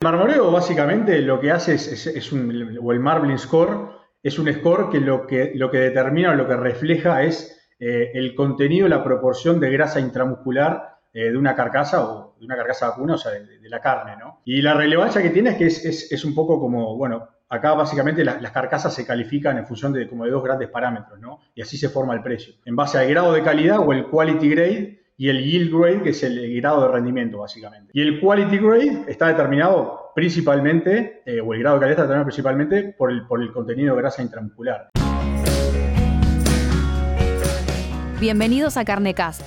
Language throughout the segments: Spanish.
El marmoreo básicamente lo que hace es, un, o el marbling score, es un score que lo que, lo que determina o lo que refleja es eh, el contenido, la proporción de grasa intramuscular eh, de una carcasa o de una carcasa vacuna, o sea, de, la carne, ¿no? Y la relevancia que tiene es que es, es un poco como, bueno, acá básicamente las, carcasas se califican en función de como de dos grandes parámetros, ¿no? Y así se forma el precio. En base al grado de calidad o el quality grade y el yield grade, que es el grado de rendimiento, básicamente. Y el quality grade está determinado principalmente, eh, o el grado de calidad está determinado principalmente por el, por el contenido de grasa intramuscular. Bienvenidos a Carnecast,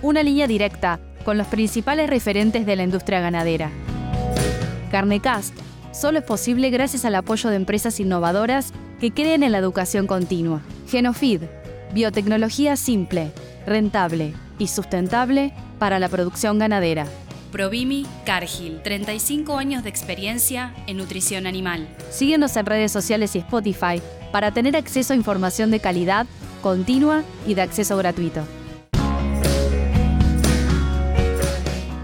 una línea directa con los principales referentes de la industria ganadera. Carnecast solo es posible gracias al apoyo de empresas innovadoras que creen en la educación continua. Genofeed, biotecnología simple, rentable y sustentable para la producción ganadera. Provimi Cargill, 35 años de experiencia en nutrición animal. Síguenos en redes sociales y Spotify para tener acceso a información de calidad, continua y de acceso gratuito.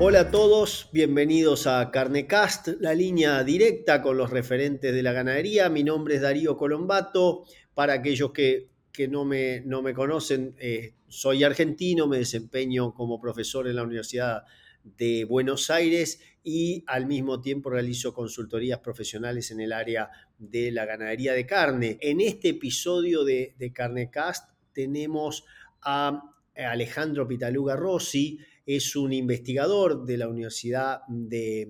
Hola a todos, bienvenidos a Carnecast, la línea directa con los referentes de la ganadería. Mi nombre es Darío Colombato. Para aquellos que, no, me, no, me, conocen, eh, soy argentino, me desempeño como profesor en la Universidad de Buenos Aires y al mismo tiempo realizo consultorías profesionales en el área de la ganadería de carne. En este episodio de, de Carnecast tenemos a Alejandro Pitaluga Rossi, es un investigador de la Universidad de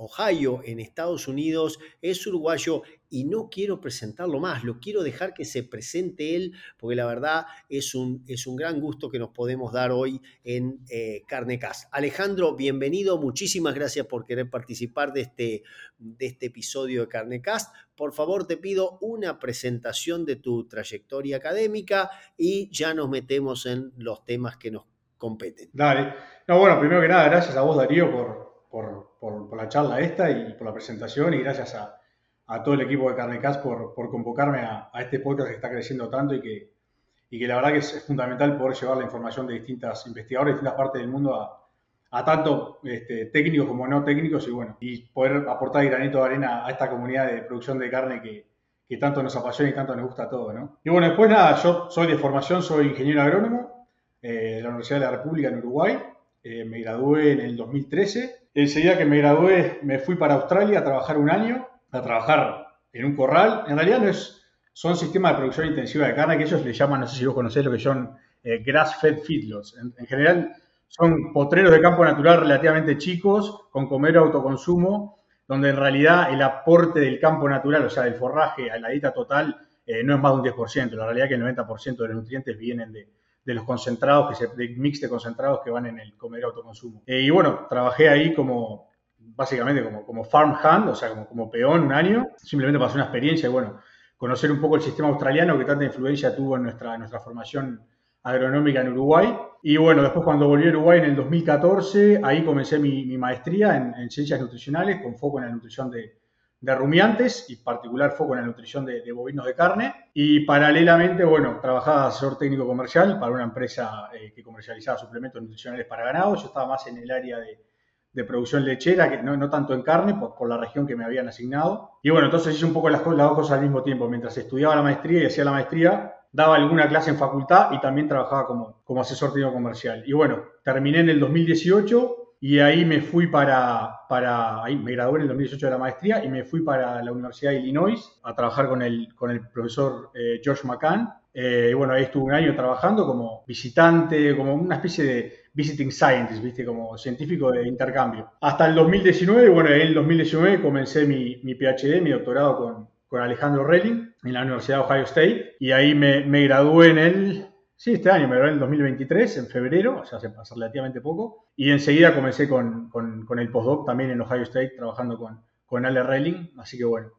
Ohio en Estados Unidos, es uruguayo y no quiero presentarlo más, lo quiero dejar que se presente él, porque la verdad es un, es un gran gusto que nos podemos dar hoy en eh, Carnecast. Alejandro, bienvenido, muchísimas gracias por querer participar de este, de este episodio de Carnecast. Por favor, te pido una presentación de tu trayectoria académica y ya nos metemos en los temas que nos competen. Dale. No, bueno, primero que nada, gracias a vos, Darío, por, por, la charla esta y por la presentación y gracias a, a todo el equipo de Carnecast por, por convocarme a, a, este podcast que está creciendo tanto y que, y que la verdad que es, fundamental poder llevar la información de distintas investigadores de distintas partes del mundo a, a tanto este, técnicos como no técnicos y bueno, y poder aportar granito de arena a esta comunidad de producción de carne que, que tanto nos apasiona y tanto nos gusta a todos, ¿no? Y bueno, después nada, yo soy de formación, soy ingeniero agrónomo, eh, de la Universidad de la República en Uruguay. Eh, me gradué en el 2013. Enseguida que me gradué me fui para Australia a trabajar un año, a trabajar en un corral. En realidad no es, son sistemas de producción intensiva de carne que ellos le llaman, no sé si vos conocés lo que son eh, grass-fed feedlots. En, general son potreros de campo natural relativamente chicos, con comer autoconsumo, donde en realidad el aporte del campo natural, o sea, del forraje a la dieta total, no es más de un 10%. La realidad es que el 90% de los nutrientes vienen de, de los concentrados, que se, de mix de concentrados que van en el comer autoconsumo. Eh, y bueno, trabajé ahí como, básicamente como, como farm hand, o sea, como, como peón un año, simplemente pasé una experiencia y bueno, conocer un poco el sistema australiano que tanta influencia tuvo en nuestra, nuestra formación agronómica en Uruguay. Y bueno, después cuando volví a Uruguay en el 2014, ahí comencé mi, mi maestría en, ciencias nutricionales con foco en la nutrición de, de rumiantes y particular foco en la nutrición de, bovinos de carne. Y paralelamente, bueno, trabajaba asesor técnico comercial para una empresa eh, que comercializaba suplementos nutricionales para ganado. Yo estaba más en el área de, producción lechera, que no, tanto en carne, por, la región que me habían asignado. Y bueno, entonces hice un poco las, las dos cosas al mismo tiempo. Mientras estudiaba la maestría y hacía la maestría, daba alguna clase en facultad y también trabajaba como, como asesor técnico comercial. Y bueno, terminé en el 2018 y ahí me fui para, para, ahí me gradué en el 2018 de la maestría y me fui para la Universidad de Illinois a trabajar con el, con el profesor eh, George McCann. Eh, bueno, ahí estuve un año trabajando como visitante, como una especie de visiting scientist, ¿viste? Como científico de intercambio. Hasta el 2019, bueno, en el 2019 comencé mi, mi PhD, mi doctorado con, con Alejandro Relling en la Universidad de Ohio State y ahí me, me gradué en el Sí, este año me gradué en el 2023, en febrero, o sea, hace relativamente poco. Y enseguida comencé con, con, el postdoc también en Ohio State, trabajando con, con Ale Reiling. Así que bueno,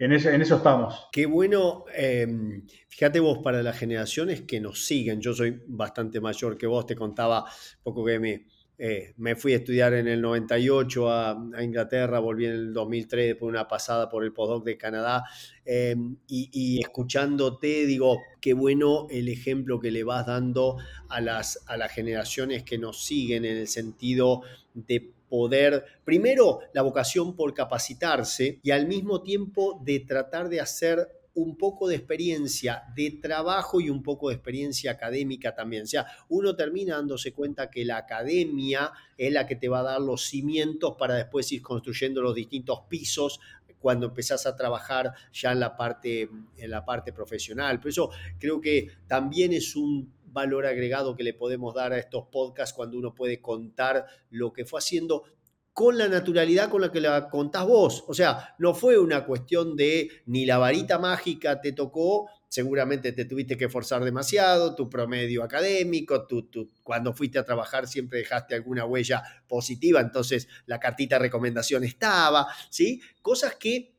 en, ese, en eso estamos. Qué bueno, em, fíjate vos, para las generaciones que nos siguen, yo soy bastante mayor que vos, te contaba poco que me, eh, me fui a estudiar en el 98 a, Inglaterra, volví en el 2003 después de una pasada por el postdoc de Canadá. Em, y, escuchándote digo, qué bueno el ejemplo que le vas dando a las, a las generaciones que nos siguen en el sentido de poder, primero, la vocación por capacitarse y al mismo tiempo de tratar de hacer un poco de experiencia de trabajo y un poco de experiencia académica también. O sea, uno termina dándose cuenta que la academia es la que te va a dar los cimientos para después ir construyendo los distintos pisos cuando empezás a trabajar ya en la parte, en la parte profesional. Por eso creo que también es un valor agregado que le podemos dar a estos podcasts cuando uno puede contar lo que fue haciendo con la naturalidad con la que la contás vos. O sea, no fue una cuestión de ni la varita mágica te tocó, seguramente te tuviste que forzar demasiado, tu promedio académico, tu, cuando fuiste a trabajar siempre dejaste alguna huella positiva, entonces la cartita de recomendación estaba, ¿sí? Cosas que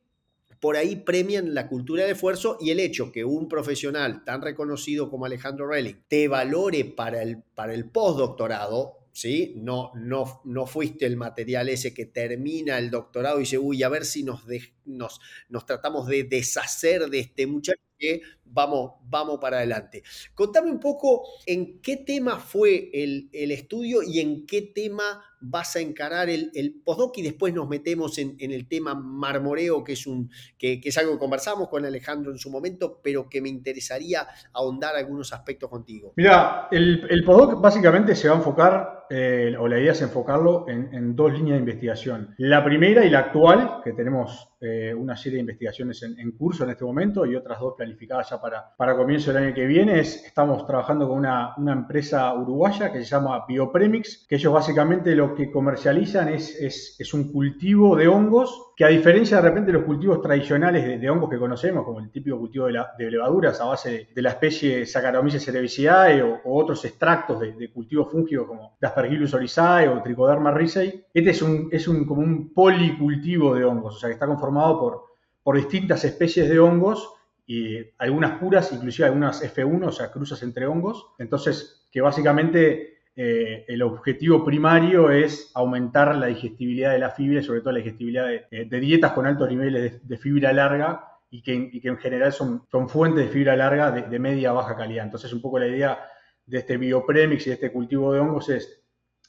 por ahí premian la cultura de esfuerzo y el hecho que un profesional tan reconocido como Alejandro Relling te valore para el, para el postdoctorado, ¿sí? No, no, no fuiste el material ese que termina el doctorado y dice, uy, a ver si nos, nos, nos tratamos de deshacer de este muchacho que vamos, vamos para adelante. Contame un poco en qué tema fue el, estudio y en qué tema vas a encarar el, el postdoc y después nos metemos en, el tema marmoreo, que es, un, que, es algo que conversamos con Alejandro en su momento, pero que me interesaría ahondar algunos aspectos contigo. Mira, el, el postdoc básicamente se va a enfocar, eh, o la idea es enfocarlo en, en dos líneas de investigación. La primera y la actual, que tenemos eh, una serie de investigaciones en, curso en este momento y otras dos planificadas ya para, para comienzo del año que viene. estamos trabajando con una, una, empresa uruguaya que se llama Biopremix, que ellos básicamente lo que comercializan es, es, es un cultivo de hongos que a diferencia de repente de los cultivos tradicionales de, hongos que conocemos, como el típico cultivo de, levaduras a base de, la especie Saccharomyces cerevisiae o, otros extractos de, cultivos fúngicos como Aspergillus oryzae o Trichoderma ricei, este es, un, es un, como un policultivo de hongos, o sea que está conformado por, por distintas especies de hongos y algunas puras, inclusive algunas F1, o sea, cruzas entre hongos. Entonces, que básicamente eh, el objetivo primario es aumentar la digestibilidad de la fibra y sobre todo la digestibilidad de, eh, dietas con altos niveles de, fibra larga y que, en general son, son, fuentes de fibra larga de, media a baja calidad. Entonces un poco la idea de este biopremix y de este cultivo de hongos es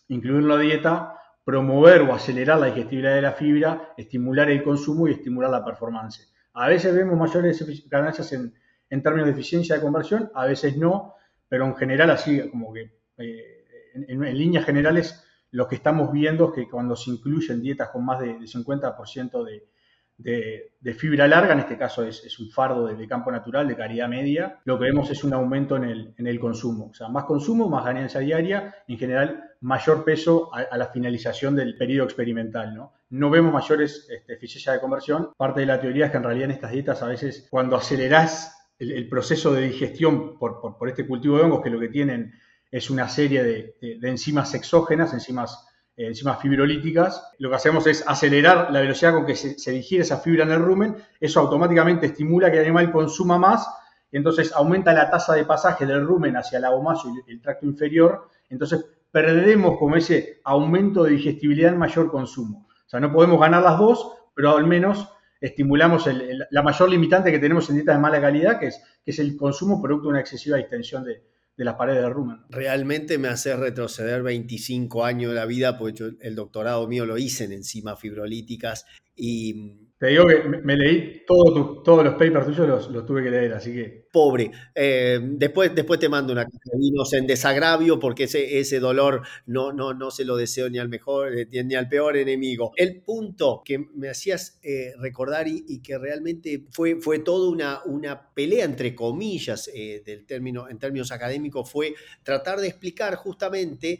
incluir en la dieta, promover o acelerar la digestibilidad de la fibra, estimular el consumo y estimular la performance. A veces vemos mayores ganancias en, términos de eficiencia de conversión, a veces no, pero en general así como que... Eh, en, líneas generales, lo que estamos viendo es que cuando se incluyen dietas con más de, 50% de, de, fibra larga, en este caso es, un fardo de, campo natural de calidad media, lo que vemos es un aumento en el, en el, consumo. O sea, más consumo, más ganancia diaria, en general mayor peso a, la finalización del periodo experimental. No, no vemos mayores este, eficiencia de conversión. Parte de la teoría es que en realidad en estas dietas a veces cuando acelerás el, proceso de digestión por, por, este cultivo de hongos, que lo que tienen es una serie de, enzimas exógenas, enzimas, eh, enzimas fibrolíticas. Lo que hacemos es acelerar la velocidad con que se, digiere esa fibra en el rumen. Eso automáticamente estimula que el animal consuma más. Entonces aumenta la tasa de pasaje del rumen hacia el abomazo y el tracto inferior. Entonces perderemos como ese aumento de digestibilidad en mayor consumo. O sea, no podemos ganar las dos, pero al menos estimulamos la mayor limitante que tenemos en dietas de mala calidad, que es, que es el consumo producto de una excesiva distensión de, de las paredes de rumen. Realmente me hace retroceder 25 años de la vida, porque el doctorado mío lo hice en enzimas fibrolíticas y te digo que me, leí todos los papers tuyos, los, tuve que leer, así que. Pobre. Eh, después, después te mando una caja vinos en desagravio, porque ese, ese dolor no, no, no se lo deseo ni al mejor, eh, ni al peor enemigo. El punto que me hacías eh, recordar y, que realmente fue, fue toda una, una pelea, entre comillas, del término, en términos académicos, fue tratar de explicar justamente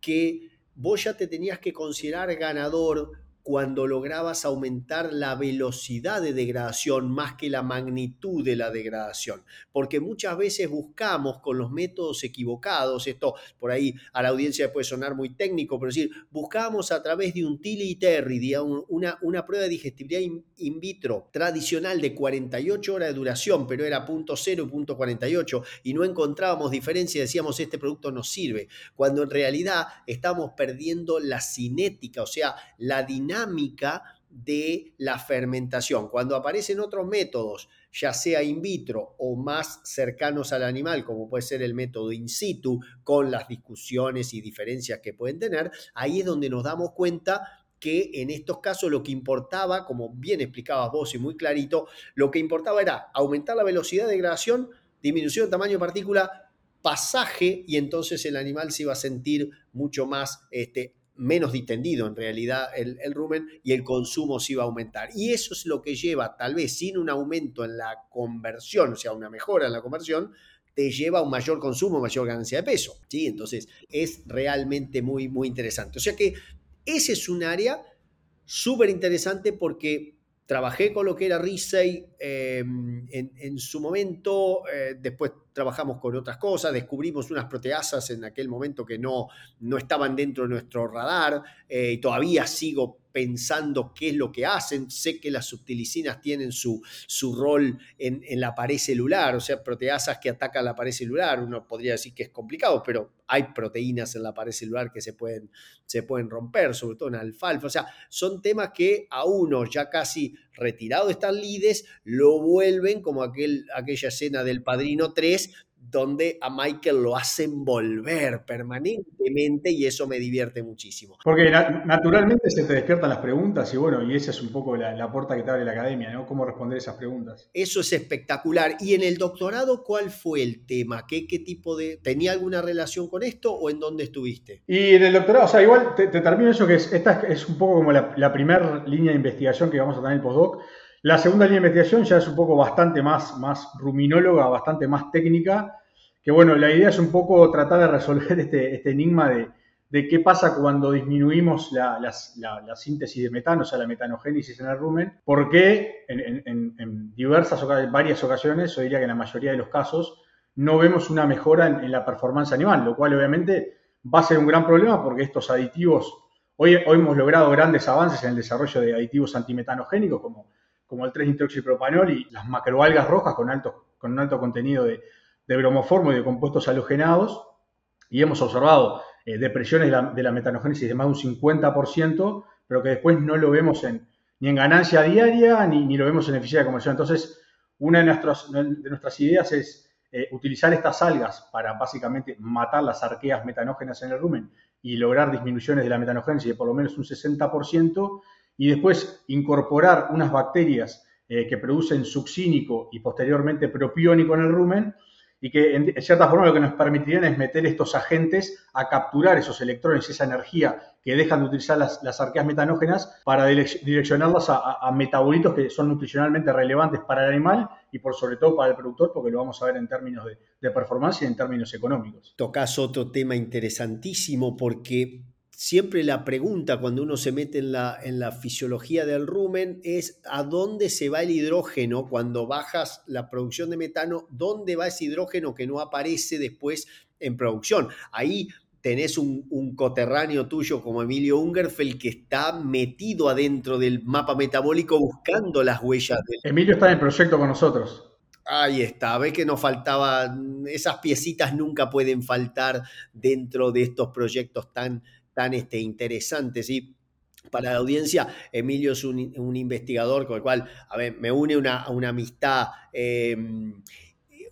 que vos ya te tenías que considerar ganador cuando lograbas aumentar la velocidad de degradación más que la magnitud de la degradación. Porque muchas veces buscamos con los métodos equivocados, esto por ahí a la audiencia puede sonar muy técnico, pero decir, buscamos a través de un Tilly una, una prueba de digestibilidad in, vitro tradicional de 48 horas de duración, pero era punto .0 y punto .48, y no encontrábamos diferencia, decíamos, este producto no sirve, cuando en realidad estamos perdiendo la cinética, o sea, la dinámica de la fermentación. Cuando aparecen otros métodos, ya sea in vitro o más cercanos al animal, como puede ser el método in situ, con las discusiones y diferencias que pueden tener, ahí es donde nos damos cuenta que en estos casos lo que importaba, como bien explicabas vos y muy clarito, lo que importaba era aumentar la velocidad de degradación, disminución de tamaño de partícula, pasaje y entonces el animal se iba a sentir mucho más este, menos distendido en realidad el, el, rumen y el consumo se iba a aumentar. Y eso es lo que lleva, tal vez sin un aumento en la conversión, o sea, una mejora en la conversión, te lleva a un mayor consumo, mayor ganancia de peso. ¿sí? Entonces, es realmente muy, muy interesante. O sea que ese es un área súper interesante porque trabajé con lo que era Risey em, en, su momento, eh, después trabajamos con otras cosas, descubrimos unas proteasas en aquel momento que no, no estaban dentro de nuestro radar eh, y todavía sigo pensando qué es lo que hacen. Sé que las subtilicinas tienen su, su rol en, la pared celular, o sea, proteasas que atacan la pared celular. Uno podría decir que es complicado, pero hay proteínas en la pared celular que se pueden, se pueden romper, sobre todo en alfalfa. O sea, son temas que a uno ya casi retirado de estas lides, lo vuelven como aquel, aquella escena del Padrino 3, donde a Michael lo hacen volver permanentemente y eso me divierte muchísimo. Porque naturalmente se te despiertan las preguntas y bueno, y esa es un poco la, puerta que te abre la academia, ¿no? Cómo responder esas preguntas. Eso es espectacular. ¿Y en el doctorado cuál fue el tema? ¿Qué, qué tipo de... ¿Tenía alguna relación con esto o en dónde estuviste? Y en el doctorado, o sea, igual te, termino eso que es, esta es un poco como la, la primera línea de investigación que vamos a tener en el postdoc la segunda línea de investigación ya es un poco bastante más, más ruminóloga, bastante más técnica, que bueno, la idea es un poco tratar de resolver este, este enigma de, qué pasa cuando disminuimos la, síntesis de metano, o sea, la metanogénesis en el rumen, porque en, en, en diversas, varias ocasiones, yo diría que en la mayoría de los casos, no vemos una mejora en, la performance animal, lo cual obviamente va a ser un gran problema porque estos aditivos, hoy, hoy hemos logrado grandes avances en el desarrollo de aditivos antimetanogénicos como como el 3-nitroxipropanol y las macroalgas rojas con, alto, con un alto contenido de, bromoformo y de compuestos halogenados, y hemos observado eh, depresiones de la, metanogénesis de más de un 50%, pero que después no lo vemos en, ni en ganancia diaria ni, ni lo vemos en eficiencia comercial. Entonces, una de, nuestras, de nuestras ideas es eh, utilizar estas algas para básicamente matar las arqueas metanógenas en el rumen y lograr disminuciones de la metanogénesis de por lo menos un 60%, y después incorporar unas bacterias eh, que producen succínico y posteriormente propiónico en el rumen y que en, cierta forma lo que nos permitirían es meter estos agentes a capturar esos electrones, esa energía que dejan de utilizar las, arqueas metanógenas para direccionarlas a, metabolitos que son nutricionalmente relevantes para el animal y por sobre todo para el productor, porque lo vamos a ver en términos de, de performance y en términos económicos. Tocas otro tema interesantísimo porque siempre la pregunta cuando uno se mete en la, en la fisiología del rumen es a dónde se va el hidrógeno cuando bajas la producción de metano, dónde va ese hidrógeno que no aparece después en producción. Ahí tenés un, coterráneo tuyo como Emilio Ungerfeld que está metido adentro del mapa metabólico buscando las huellas. Emilio está en el proyecto con nosotros. Ahí está, ves que nos faltaba, esas piecitas nunca pueden faltar dentro de estos proyectos tan, tan este, interesantes. ¿sí? Para la audiencia, Emilio es un, investigador con el cual, a ver, me une una, una amistad. Em,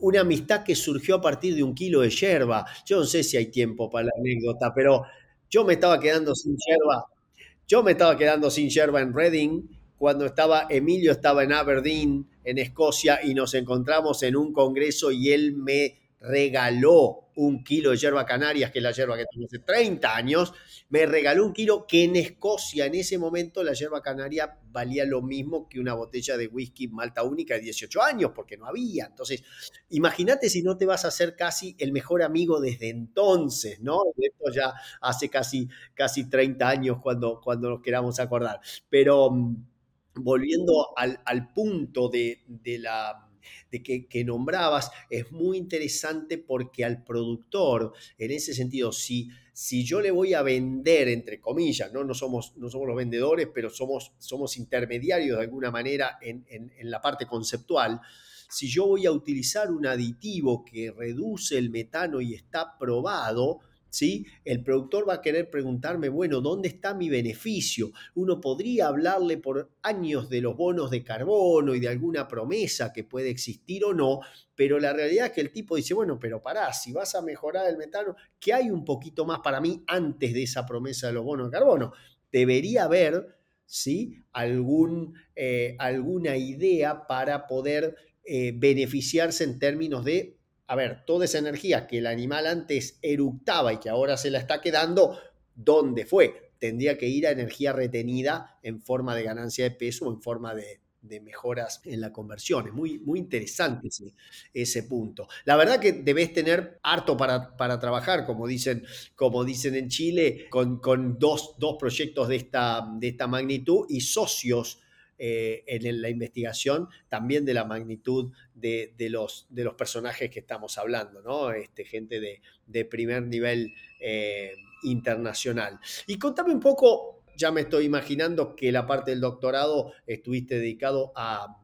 una amistad que surgió a partir de un kilo de yerba. Yo no sé si hay tiempo para la anécdota, pero yo me estaba quedando sin yerba. Yo me estaba quedando sin yerba en Reading cuando estaba Emilio estaba en Aberdeen, en Escocia, y nos encontramos en un congreso y él me regaló un kilo de yerba canarias, que es la yerba que tengo hace 30 años, me regaló un kilo que en Escocia en ese momento la yerba canaria valía lo mismo que una botella de whisky malta única de 18 años, porque no había. Entonces, imagínate si no te vas a hacer casi el mejor amigo desde entonces, ¿no? Esto ya hace casi, casi 30 años cuando, cuando nos queramos acordar. Pero mm, volviendo al, al punto de, de la de que, nombrabas es muy interesante porque al productor, en ese sentido, si, si yo le voy a vender, entre comillas, no, no, somos, no somos los vendedores, pero somos, somos intermediarios de alguna manera en, en la parte conceptual, si yo voy a utilizar un aditivo que reduce el metano y está probado, ¿sí? El productor va a querer preguntarme, bueno, ¿dónde está mi beneficio? Uno podría hablarle por años de los bonos de carbono y de alguna promesa que puede existir o no, pero la realidad es que el tipo dice, bueno, pero pará, si vas a mejorar el metano, ¿qué hay un poquito más para mí antes de esa promesa de los bonos de carbono? Debería haber, ¿sí? Algún, eh, alguna idea para poder eh, beneficiarse en términos de a ver, toda esa energía que el animal antes eructaba y que ahora se la está quedando, ¿dónde fue? Tendría que ir a energía retenida en forma de ganancia de peso o en forma de, mejoras en la conversión. Es muy, muy interesante ese, punto. La verdad que debes tener harto para, para trabajar, como dicen, como dicen en Chile, con, con dos, dos, proyectos de esta, de esta magnitud y socios eh, en la investigación también de la magnitud de, los, de los personajes que estamos hablando, ¿no? Este, gente de, primer nivel eh, internacional. Y contame un poco, ya me estoy imaginando que la parte del doctorado estuviste dedicado a,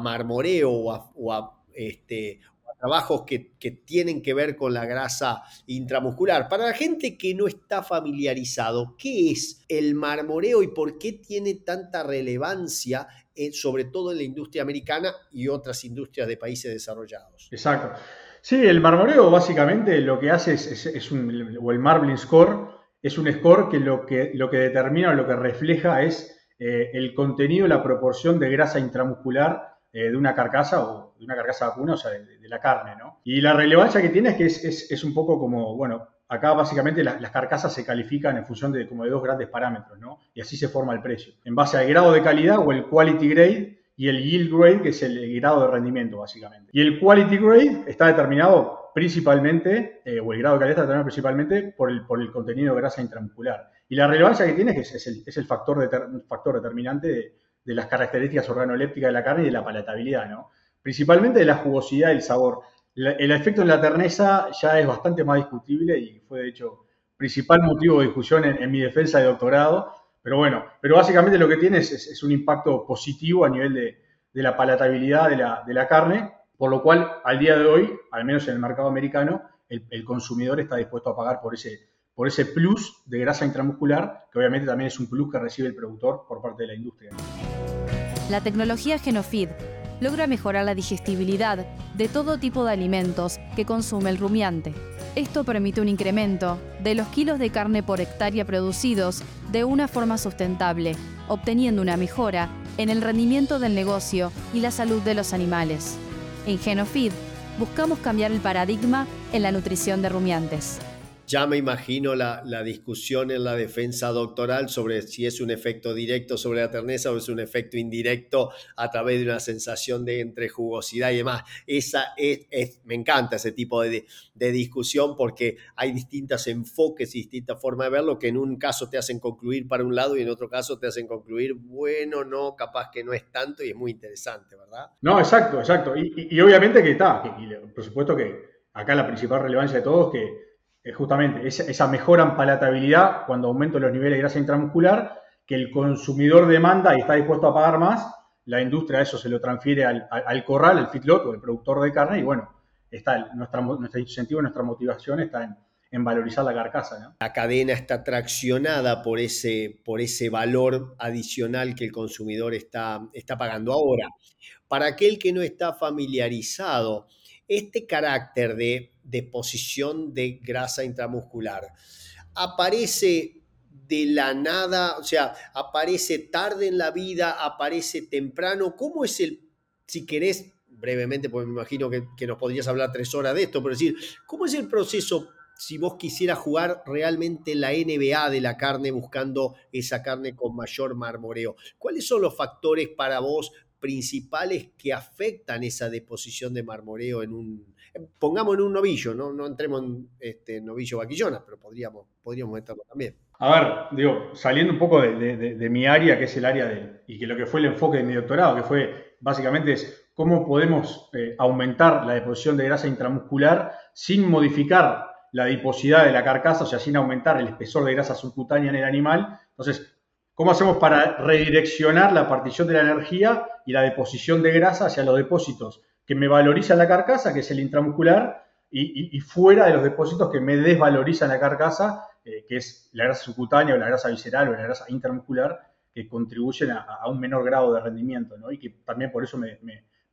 marmoreo o a, este, trabajos que, tienen que ver con la grasa intramuscular. Para la gente que no está familiarizado, ¿qué es el marmoreo y por qué tiene tanta relevancia, sobre todo en la industria americana y otras industrias de países desarrollados? Exacto. Sí, el marmoreo básicamente lo que hace es, un, o el marbling score, es un score que lo que, lo que determina o lo que refleja es eh, el contenido, la proporción de grasa intramuscular eh, de una carcasa o de una carcasa vacuna, o sea, de, la carne, ¿no? Y la relevancia que tiene es que es, un poco como, bueno, acá básicamente las, carcasas se califican en función de como de dos grandes parámetros, ¿no? Y así se forma el precio. En base al grado de calidad o el quality grade y el yield grade, que es el grado de rendimiento, básicamente. Y el quality grade está determinado principalmente, eh, o el grado de calidad está determinado principalmente por el, por el contenido de grasa intramuscular. Y la relevancia que tiene es que es, el, factor, factor determinante de, de las características organolépticas de la carne y de la palatabilidad, ¿no? Principalmente de la jugosidad y el sabor. el efecto en la terneza ya es bastante más discutible y fue de hecho principal motivo de discusión en, mi defensa de doctorado. Pero bueno, pero básicamente lo que tiene es, un impacto positivo a nivel de, la palatabilidad de la, carne, por lo cual al día de hoy, al menos en el mercado americano, el consumidor está dispuesto a pagar por ese, por ese plus de grasa intramuscular, que obviamente también es un plus que recibe el productor por parte de la industria. La tecnología Genofeed logra mejorar la digestibilidad de todo tipo de alimentos que consume el rumiante. Esto permite un incremento de los kilos de carne por hectárea producidos de una forma sustentable, obteniendo una mejora en el rendimiento del negocio y la salud de los animales. En Genofeed buscamos cambiar el paradigma en la nutrición de rumiantes. Ya me imagino la, discusión en la defensa doctoral sobre si es un efecto directo sobre la terneza o es un efecto indirecto a través de una sensación de entrejugosidad y demás. Esa es, me encanta ese tipo de, discusión porque hay distintos enfoques y distintas formas de verlo que en un caso te hacen concluir para un lado y en otro caso te hacen concluir, bueno, no, capaz que no es tanto y es muy interesante, ¿verdad? No, exacto, exacto. Y, obviamente que está, por supuesto que acá la principal relevancia de todo es que justamente esa, mejora en palatabilidad cuando aumento los niveles de grasa intramuscular, que el consumidor demanda y está dispuesto a pagar más, la industria eso se lo transfiere al, corral, al feedlot o el productor de carne, y bueno, está nuestra, nuestro incentivo, nuestra motivación está en, valorizar la carcasa. La cadena está traccionada por ese, por ese valor adicional que el consumidor está, está pagando. Ahora, para aquel que no está familiarizado, este carácter de deposición de grasa intramuscular aparece de la nada, o sea, aparece tarde en la vida, aparece temprano. ¿Cómo es el, si querés, brevemente, porque me imagino que, nos podrías hablar tres horas de esto, pero decir, ¿cómo es el proceso si vos quisieras jugar realmente la NBA de la carne buscando esa carne con mayor marmoreo? ¿Cuáles son los factores para vos principales que afectan esa deposición de marmoreo en un, pongamos en un novillo, no, entremos en este, novillo vaquillona, pero podríamos, podríamos meterlo también. A ver, digo, saliendo un poco de, mi área, que es el área de, y que lo que fue el enfoque de mi doctorado, que fue básicamente es cómo podemos eh, aumentar la deposición de grasa intramuscular sin modificar la adiposidad de la carcasa, o sea, sin aumentar el espesor de grasa subcutánea en el animal. Entonces, ¿Cómo hacemos para redireccionar la partición de la energía y la deposición de grasa hacia los depósitos que me valorizan la carcasa, que es el intramuscular, y, fuera de los depósitos que me desvalorizan la carcasa, eh, que es la grasa subcutánea o la grasa visceral o la grasa intermuscular, que contribuyen a, un menor grado de rendimiento, ¿no? Y que también por eso me,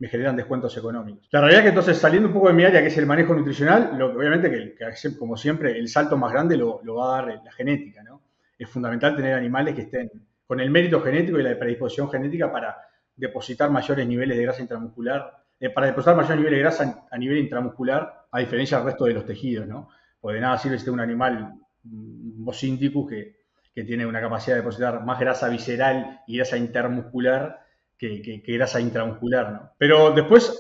generan descuentos económicos. La realidad es que entonces, saliendo un poco de mi área, que es el manejo nutricional, lo, obviamente que, como siempre, el salto más grande lo, lo va a dar la genética, ¿no? Es fundamental tener animales que estén con el mérito genético y la predisposición genética para depositar mayores niveles de grasa intramuscular eh, para depositar mayor nivel de grasa a nivel intramuscular, a diferencia del resto de los tejidos, ¿no? Porque de nada sirve si un animal bocínticus que, que tiene una capacidad de depositar más grasa visceral y grasa intermuscular que, grasa intramuscular, ¿no? Pero después,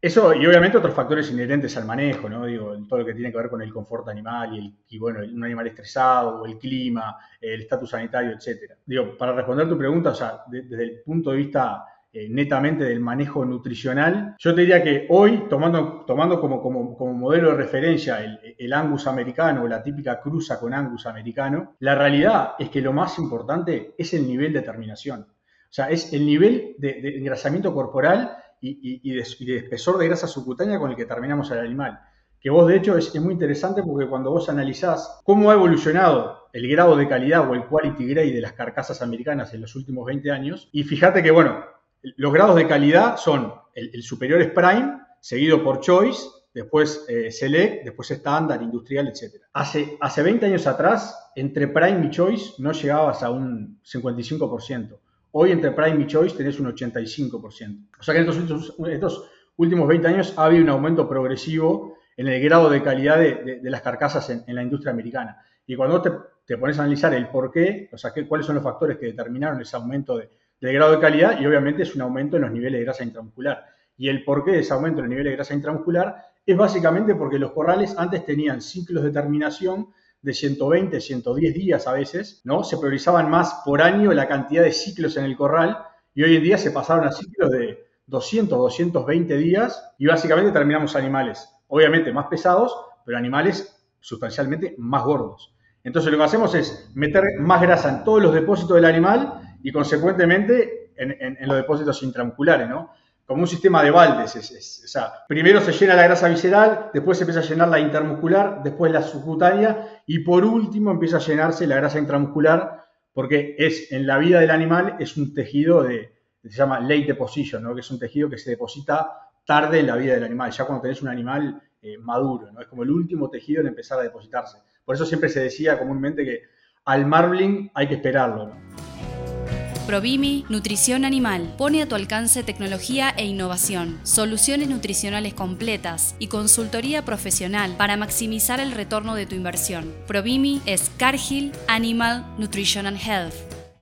eso, y obviamente otros factores inherentes al manejo, ¿no? Digo, todo lo que tiene que ver con el confort animal y, el, bueno, un animal estresado, el clima, el estatus sanitario, etcétera. Digo, para responder tu pregunta, o sea, desde el punto de vista eh, netamente del manejo nutricional. Yo te diría que hoy, tomando, tomando como, como, modelo de referencia el, Angus americano o la típica cruza con Angus americano, la realidad es que lo más importante es el nivel de terminación. O sea, es el nivel de, engrasamiento corporal y, de, espesor de grasa subcutánea con el que terminamos al animal. Que vos, de hecho, es, es muy interesante porque cuando vos analizás cómo ha evolucionado el grado de calidad o el quality grade de las carcasas americanas en los últimos 20 años, y fíjate que, bueno, los grados de calidad son el, superior es Prime, seguido por Choice, después eh, Select, después estándar, industrial, etc. Hace, hace 20 años atrás, entre Prime y Choice no llegabas a un 55%. Hoy entre Prime y Choice tenés un 85%. O sea que en estos, últimos 20 años ha habido un aumento progresivo en el grado de calidad de, las carcasas en, la industria americana. Y cuando te, te pones a analizar el por qué, o sea, cuáles son los factores que determinaron ese aumento de, del grado de calidad y obviamente es un aumento en los niveles de grasa intramuscular. Y el porqué de ese aumento en los niveles de grasa intramuscular es básicamente porque los corrales antes tenían ciclos de terminación de 120, 110 días a veces, ¿no? Se priorizaban más por año la cantidad de ciclos en el corral y hoy en día se pasaron a ciclos de 200, 220 días y básicamente terminamos animales, obviamente más pesados, pero animales sustancialmente más gordos. Entonces lo que hacemos es meter más grasa en todos los depósitos del animal y consecuentemente en, los depósitos intramusculares, ¿no? Como un sistema de baldes. o sea, primero se llena la grasa visceral, después se empieza a llenar la intermuscular, después la subcutánea y por último empieza a llenarse la grasa intramuscular porque es en la vida del animal es un tejido de, se llama late deposition, ¿no? que es un tejido que se deposita tarde en la vida del animal, ya cuando tenés un animal eh, maduro, ¿no? es como el último tejido en empezar a depositarse. Por eso siempre se decía comúnmente que al marbling hay que esperarlo. ¿no? Provimi Nutrición Animal pone a tu alcance tecnología e innovación, soluciones nutricionales completas y consultoría profesional para maximizar el retorno de tu inversión. Provimi es Cargill Animal Nutrition and Health.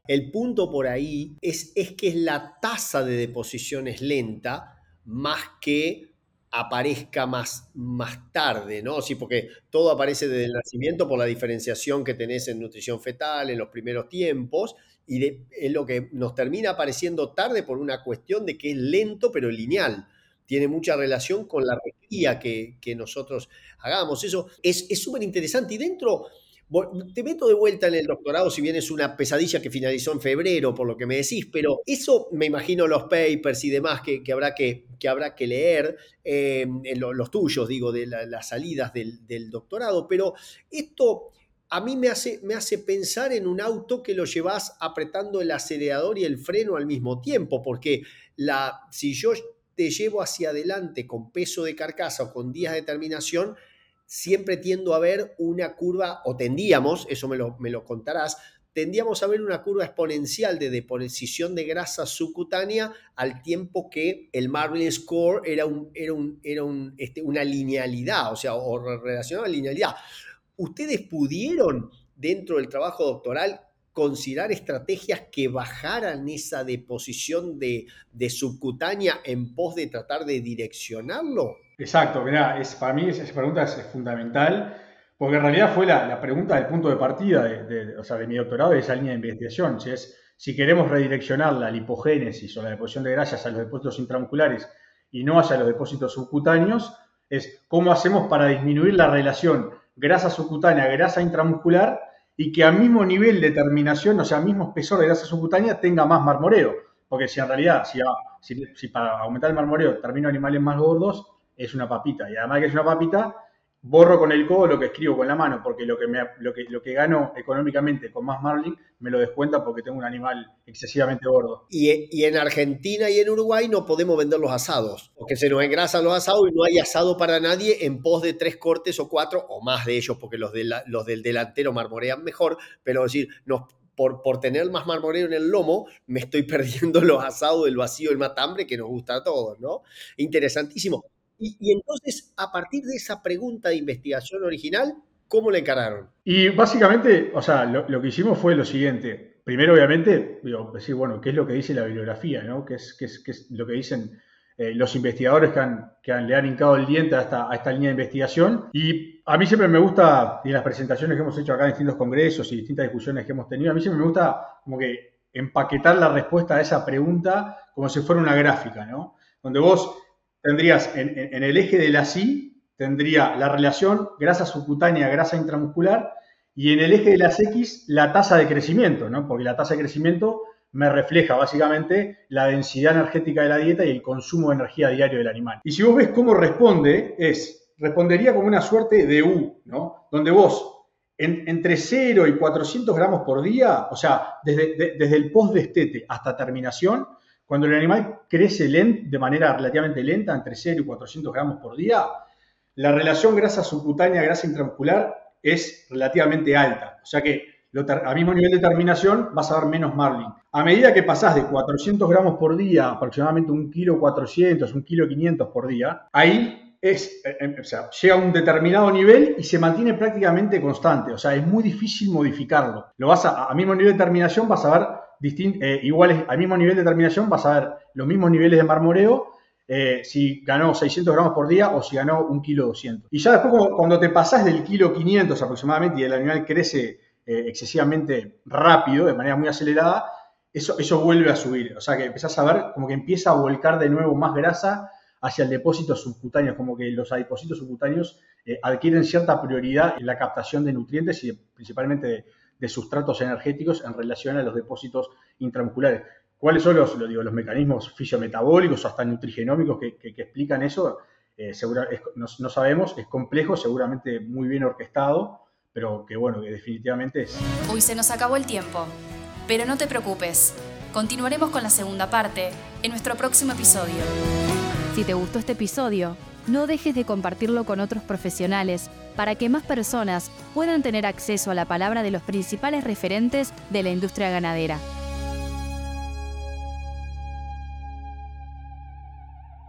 El punto por ahí es, es que la tasa de deposición lenta más que aparezca más, más tarde, ¿no? Sí, porque todo aparece desde el nacimiento por la diferenciación que tenés en nutrición fetal en los primeros tiempos y es lo que nos termina apareciendo tarde por una cuestión de que es lento pero lineal. Tiene mucha relación con la requía que, nosotros hagamos. Eso es súper interesante. Y dentro, te meto de vuelta en el doctorado, si bien es una pesadilla que finalizó en febrero, por lo que me decís, pero eso me imagino los papers y demás que, habrá, que, que, habrá que leer, eh, los, tuyos, digo, de las salidas del doctorado, pero esto a mí me hace, pensar en un auto que lo llevas apretando el acelerador y el freno al mismo tiempo, porque la, si yo te llevo hacia adelante con peso de carcasa o con días de terminación, siempre tiendo a ver una curva, o tendíamos, eso me lo, me lo contarás, tendíamos a ver una curva exponencial de deposición de grasa subcutánea al tiempo que el Marvin Score era, un, era un, este, una linealidad, o sea, o relacionado a linealidad. ¿Ustedes pudieron, dentro del trabajo doctoral, considerar estrategias que bajaran esa deposición de, subcutánea en pos de tratar de direccionarlo? Exacto, es, para mí esa pregunta es, fundamental, porque en realidad fue la, pregunta del punto de partida de, o sea, de mi doctorado de esa línea de investigación. Si, es, si queremos redireccionar la lipogénesis o la deposición de grasas a los depósitos intramusculares y no hacia los depósitos subcutáneos, es cómo hacemos para disminuir la relación grasa subcutánea, grasa intramuscular, y que a mismo nivel de terminación, o sea, mismo espesor de grasa subcutánea, tenga más marmoreo. Porque si en realidad, si, para aumentar el marmoreo termino animales más gordos, es una papita. Y además que es una papita, borro con el codo lo que escribo con la mano, porque lo que, lo que, lo que gano económicamente con más marlin me lo descuenta porque tengo un animal excesivamente gordo. Y, y, en Argentina y en Uruguay no podemos vender los asados, porque se nos engrasan los asados y no hay asado para nadie en pos de tres cortes o cuatro, o más de ellos, porque los, de los del delantero marmorean mejor, pero decir, nos por, por, tener más marmoreo en el lomo, me estoy perdiendo los asados, el vacío, el matambre que nos gusta a todos, ¿no? Interesantísimo. Y, entonces, a partir de esa pregunta de investigación original, ¿cómo le encararon? Y básicamente, o sea, lo, que hicimos fue lo siguiente. Primero, obviamente, digo, decir, bueno, ¿qué es lo que dice la bibliografía? ¿no? ¿Qué, es, qué, es, qué es lo que dicen eh, los investigadores que, han, que han, le han hincado el diente a esta, a esta línea de investigación? Y a mí siempre me gusta, y en las presentaciones que hemos hecho acá en distintos congresos y distintas discusiones que hemos tenido, a mí siempre me gusta como que empaquetar la respuesta a esa pregunta como si fuera una gráfica, ¿no? Donde vos tendrías en, el eje de la SI, tendría la relación grasa subcutánea, grasa intramuscular, y en el eje de las X, la tasa de crecimiento, ¿no? Porque la tasa de crecimiento me refleja básicamente la densidad energética de la dieta y el consumo de energía diario del animal. Y si vos ves cómo responde, es, respondería como una suerte de U, ¿no? Donde vos, entre 0 y 400 gramos por día, o sea, desde, desde el post-destete hasta terminación, cuando el animal crece de manera relativamente lenta, entre 0 y 400 gramos por día, la relación grasa subcutánea, grasa intramuscular es relativamente alta. O sea que a mismo nivel de terminación vas a ver menos marlin. A medida que pasás de 400 gramos por día, aproximadamente un kilo 400, un kilo 500 por día, ahí es, eh, eh, o sea, llega a un determinado nivel y se mantiene prácticamente constante. O sea, es muy difícil modificarlo. Lo vas a, a mismo nivel de terminación vas a ver eh, iguales al mismo nivel de terminación, vas a ver los mismos niveles de marmoreo eh, si ganó 600 gramos por día o si ganó un kilo 200. Y ya después cuando, te pasas del kilo 500 aproximadamente y el animal crece eh, excesivamente rápido, de manera muy acelerada, eso, eso vuelve a subir. O sea que empezás a ver como que empieza a volcar de nuevo más grasa hacia el depósito subcutáneo, como que los adipocitos subcutáneos adquieren cierta prioridad en la captación de nutrientes y principalmente de, de sustratos energéticos en relación a los depósitos intramusculares. ¿Cuáles son los, digo, los mecanismos fisiometabólicos o hasta nutrigenómicos que, explican eso? Eh, no, sabemos, es complejo, seguramente muy bien orquestado, pero que bueno, que definitivamente es. Hoy se nos acabó el tiempo, pero no te preocupes, continuaremos con la segunda parte en nuestro próximo episodio. Si te gustó este episodio, no dejes de compartirlo con otros profesionales para que más personas puedan tener acceso a la palabra de los principales referentes de la industria ganadera.